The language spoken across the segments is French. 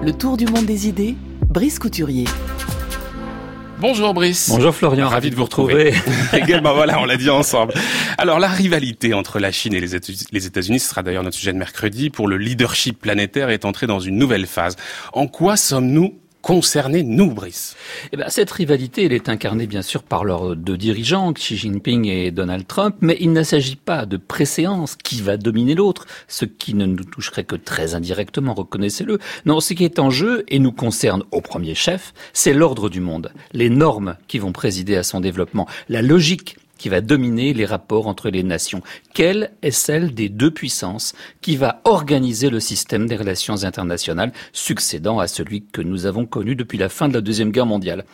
Le tour du monde des idées, Brice Couturier. Bonjour Brice. Bonjour Florian, ravi de vous retrouver. Également, voilà, on l'a dit ensemble. Alors la rivalité entre la Chine et les États-Unis, ce sera d'ailleurs notre sujet de mercredi, pour le leadership planétaire est entré dans une nouvelle phase. En quoi sommes-nous concernés, nous, Brice. Eh ben, Cette rivalité, elle est incarnée bien sûr par leurs deux dirigeants, Xi Jinping et Donald Trump, mais il ne s'agit pas de préséance. Qui va dominer l'autre, ce qui ne nous toucherait que très indirectement, reconnaissez-le. Non, ce qui est en jeu et nous concerne au premier chef, c'est l'ordre du monde, les normes qui vont présider à son développement, la logique qui va dominer les rapports entre les nations. Quelle est celle des deux puissances qui va organiser le système des relations internationales succédant à celui que nous avons connu depuis la fin de la Deuxième Guerre mondiale?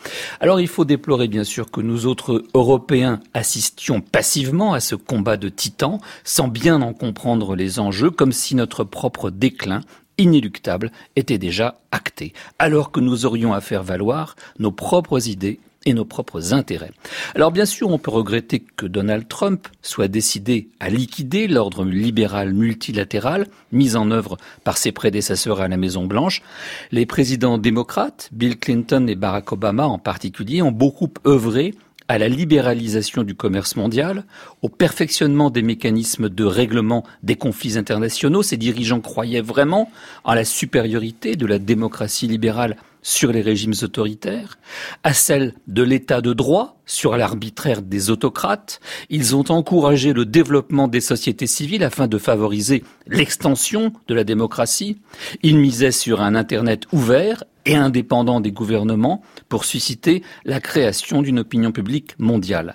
Alors il faut déplorer bien sûr que nous autres Européens assistions passivement à ce combat de titans sans bien en comprendre les enjeux comme si notre propre déclin inéluctable était déjà acté, alors que nous aurions à faire valoir nos propres idées et nos propres intérêts. Alors bien sûr, on peut regretter que Donald Trump soit décidé à liquider l'ordre libéral multilatéral mis en œuvre par ses prédécesseurs à la Maison Blanche. Les présidents démocrates, Bill Clinton et Barack Obama en particulier, ont beaucoup œuvré à la libéralisation du commerce mondial, au perfectionnement des mécanismes de règlement des conflits internationaux. Ces dirigeants croyaient vraiment en la supériorité de la démocratie libérale sur les régimes autoritaires, à celle de l'état de droit sur l'arbitraire des autocrates. Ils ont encouragé le développement des sociétés civiles afin de favoriser l'extension de la démocratie. Ils misaient sur un Internet ouvert et indépendant des gouvernements pour susciter la création d'une opinion publique mondiale.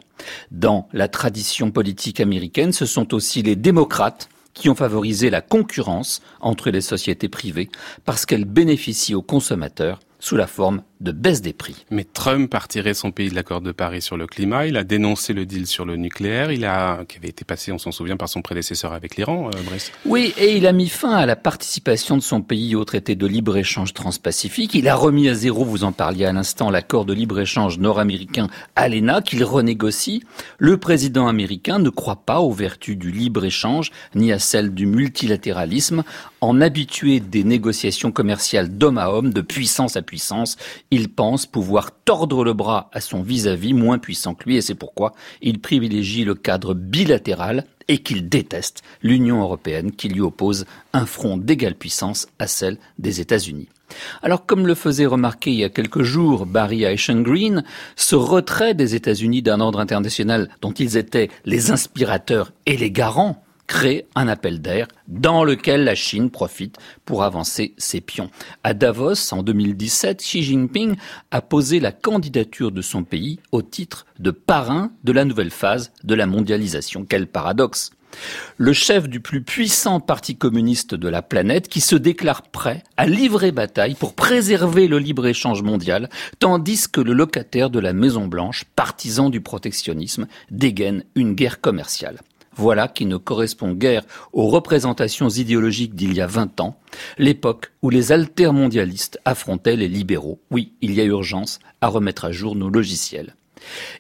Dans la tradition politique américaine, ce sont aussi les démocrates qui ont favorisé la concurrence entre les sociétés privées parce qu'elles bénéficient aux consommateurs sous la forme de baisse des prix. Mais Trump a retiré son pays de l'accord de Paris sur le climat, il a dénoncé le deal sur le nucléaire, il a, qui avait été passé, on s'en souvient, par son prédécesseur avec l'Iran, euh, Brice. Oui, et il a mis fin à la participation de son pays au traité de libre-échange transpacifique. Il a remis à zéro, vous en parliez à l'instant, l'accord de libre-échange nord-américain ALENA qu'il renégocie. Le président américain ne croit pas aux vertus du libre-échange ni à celles du multilatéralisme. En habitué des négociations commerciales d'homme à homme, de puissance à puissance, il pense pouvoir tordre le bras à son vis-à-vis moins puissant que lui et c'est pourquoi il privilégie le cadre bilatéral et qu'il déteste l'Union européenne qui lui oppose un front d'égale puissance à celle des États-Unis. Alors, comme le faisait remarquer il y a quelques jours Barry Green, ce retrait des États-Unis d'un ordre international dont ils étaient les inspirateurs et les garants crée un appel d'air dans lequel la Chine profite pour avancer ses pions. À Davos, en 2017, Xi Jinping a posé la candidature de son pays au titre de parrain de la nouvelle phase de la mondialisation. Quel paradoxe le chef du plus puissant parti communiste de la planète qui se déclare prêt à livrer bataille pour préserver le libre-échange mondial, tandis que le locataire de la Maison Blanche, partisan du protectionnisme, dégaine une guerre commerciale. Voilà qui ne correspond guère aux représentations idéologiques d'il y a 20 ans, l'époque où les altermondialistes affrontaient les libéraux. Oui, il y a urgence à remettre à jour nos logiciels.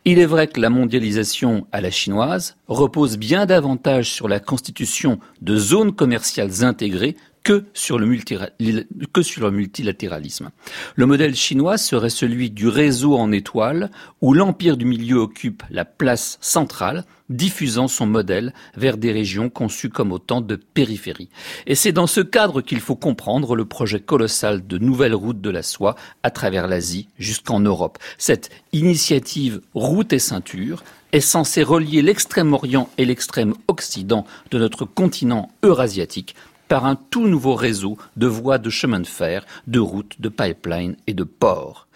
Il est vrai que la mondialisation à la chinoise repose bien davantage sur la constitution de zones commerciales intégrées que sur, le multilatéralisme. Le modèle chinois serait celui du réseau en étoile où l'empire du milieu occupe la place centrale diffusant son modèle vers des régions conçues comme autant de périphéries. Et c'est dans ce cadre qu'il faut comprendre le projet colossal de nouvelles routes de la soie à travers l'Asie jusqu'en Europe. Cette initiative Route et Ceinture est censée relier l'extrême-orient et l'extrême-occident de notre continent eurasiatique par un tout nouveau réseau de voies de chemin de fer, de routes, de pipelines et de ports.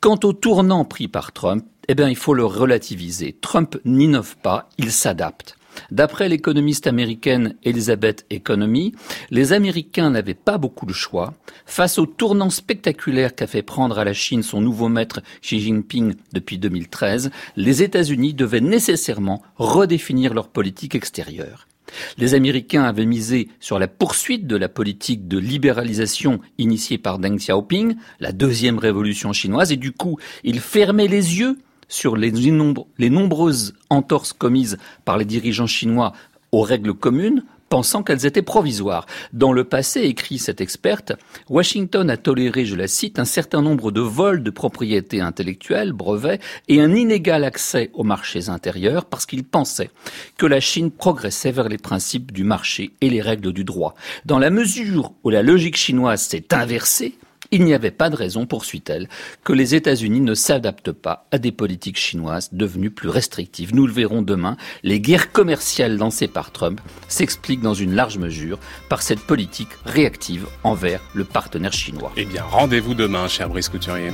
Quant au tournant pris par Trump, eh bien, il faut le relativiser. Trump n'innove pas, il s'adapte. D'après l'économiste américaine Elizabeth Economy, les Américains n'avaient pas beaucoup de choix. Face au tournant spectaculaire qu'a fait prendre à la Chine son nouveau maître Xi Jinping depuis 2013, les États-Unis devaient nécessairement redéfinir leur politique extérieure. Les Américains avaient misé sur la poursuite de la politique de libéralisation initiée par Deng Xiaoping, la deuxième révolution chinoise, et du coup, ils fermaient les yeux sur les, nombreuses entorses commises par les dirigeants chinois aux règles communes pensant qu'elles étaient provisoires. Dans le passé, écrit cette experte, Washington a toléré, je la cite, un certain nombre de vols de propriété intellectuelle, brevets, et un inégal accès aux marchés intérieurs parce qu'il pensait que la Chine progressait vers les principes du marché et les règles du droit. Dans la mesure où la logique chinoise s'est inversée, il n'y avait pas de raison, poursuit-elle, que les États-Unis ne s'adaptent pas à des politiques chinoises devenues plus restrictives. Nous le verrons demain, les guerres commerciales lancées par Trump s'expliquent dans une large mesure par cette politique réactive envers le partenaire chinois. Eh bien, rendez-vous demain, cher Brice Couturier.